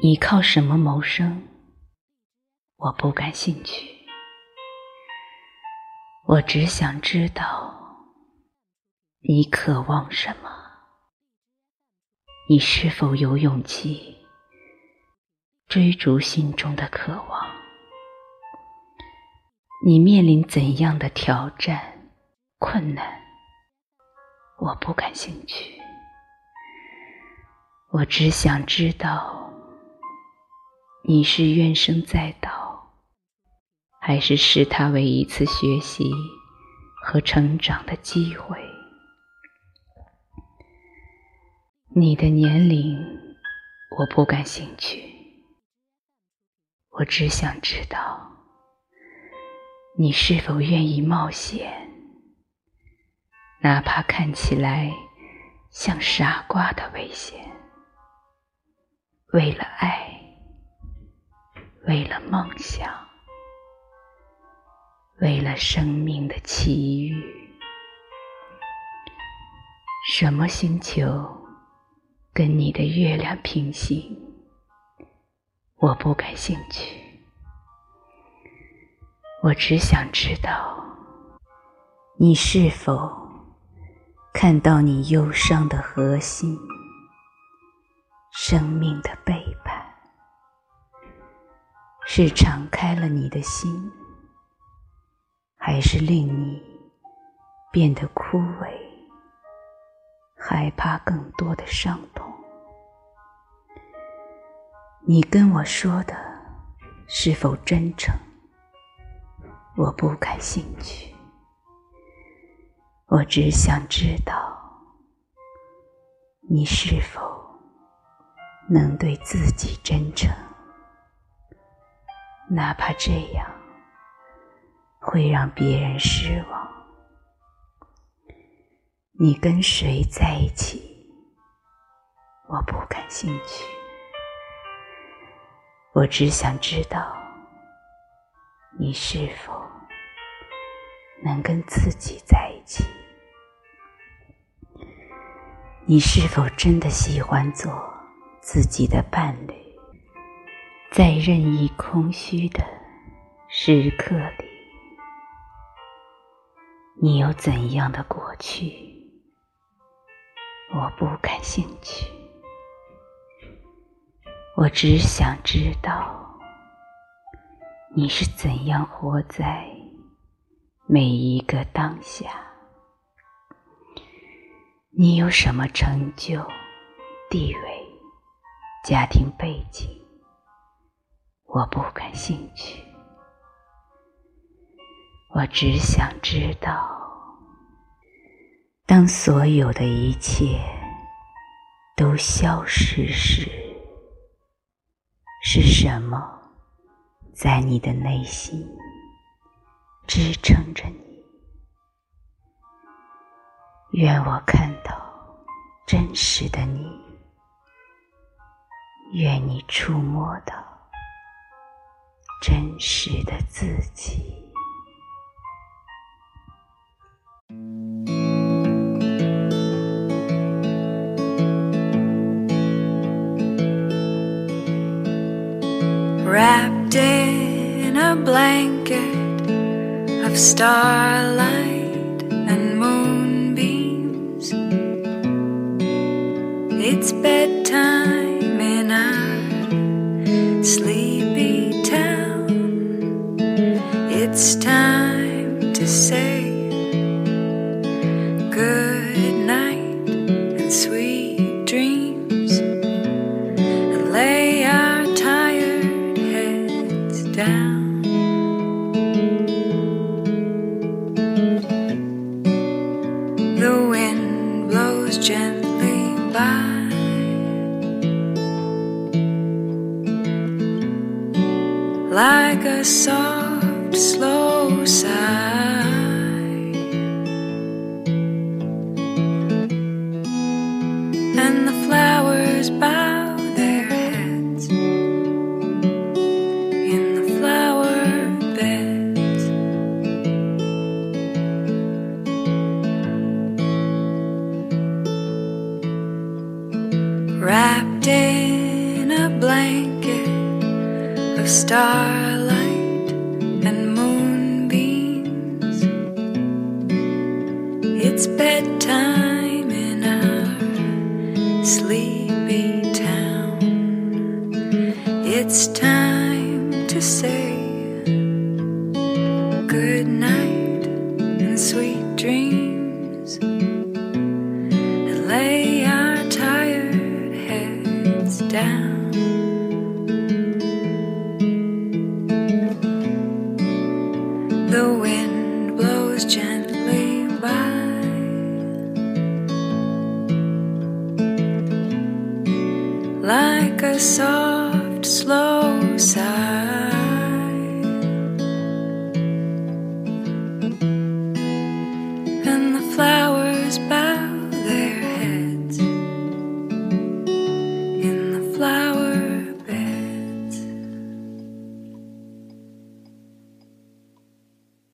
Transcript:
你靠什么谋生？我不感兴趣。我只想知道，你渴望什么？你是否有勇气追逐心中的渴望？你面临怎样的挑战、困难？我不感兴趣。我只想知道，你是怨声载道，还是视它为一次学习和成长的机会？你的年龄，我不感兴趣。我只想知道，你是否愿意冒险，哪怕看起来像傻瓜的危险。为了爱，为了梦想，为了生命的奇遇，什么星球跟你的月亮平行？我不感兴趣。我只想知道，你是否看到你忧伤的核心？生命的背，是敞开了你的心，还是令你变得枯萎，害怕更多的伤痛？你跟我说的是否真诚？我不感兴趣，我只想知道你是否。能对自己真诚，哪怕这样会让别人失望。你跟谁在一起，我不感兴趣。我只想知道，你是否能跟自己在一起？你是否真的喜欢做？自己的伴侣，在任意空虚的时刻里，你有怎样的过去？我不感兴趣。我只想知道，你是怎样活在每一个当下？你有什么成就、地位？家庭背景，我不感兴趣。我只想知道，当所有的一切都消失时，是什么在你的内心支撑着你？愿我看到真实的你。愿你触摸到真实的自己。Wrapped in a blanket of starlight and moonbeams, it's bedtime. It's time to say good night and sweet dreams and lay our tired heads down. The wind blows gently by. like a slow sigh. And the flowers bow their heads in the flower beds. Wrapped in a blanket of starlight It's bedtime in our sleepy town. It's time to say good night Like a soft, slow sigh.